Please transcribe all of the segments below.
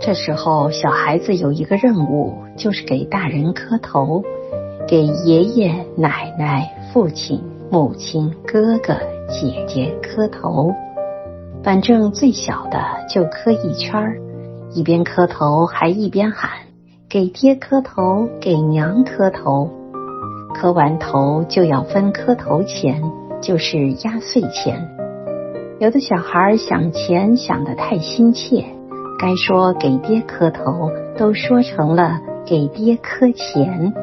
这时候，小孩子有一个任务，就是给大人磕头，给爷爷奶奶、父亲、母亲、哥哥姐姐磕头。反正最小的就磕一圈儿，一边磕头还一边喊：“给爹磕头，给娘磕头。”磕完头就要分磕头钱，就是压岁钱。有的小孩想钱想得太心切，该说给爹磕头，都说成了给爹磕钱。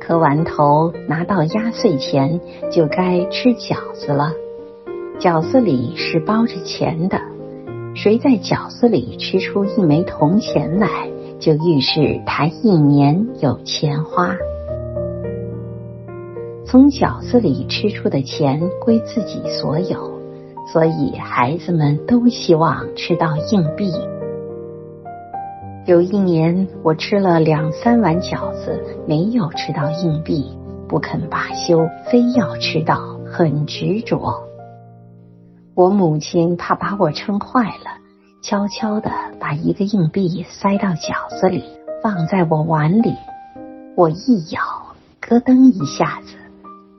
磕完头拿到压岁钱，就该吃饺子了。饺子里是包着钱的，谁在饺子里吃出一枚铜钱来，就预示他一年有钱花。从饺子里吃出的钱归自己所有，所以孩子们都希望吃到硬币。有一年，我吃了两三碗饺子，没有吃到硬币，不肯罢休，非要吃到，很执着。我母亲怕把我撑坏了，悄悄的把一个硬币塞到饺子里，放在我碗里。我一咬，咯噔一下子。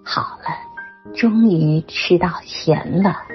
好了，终于吃到钱了。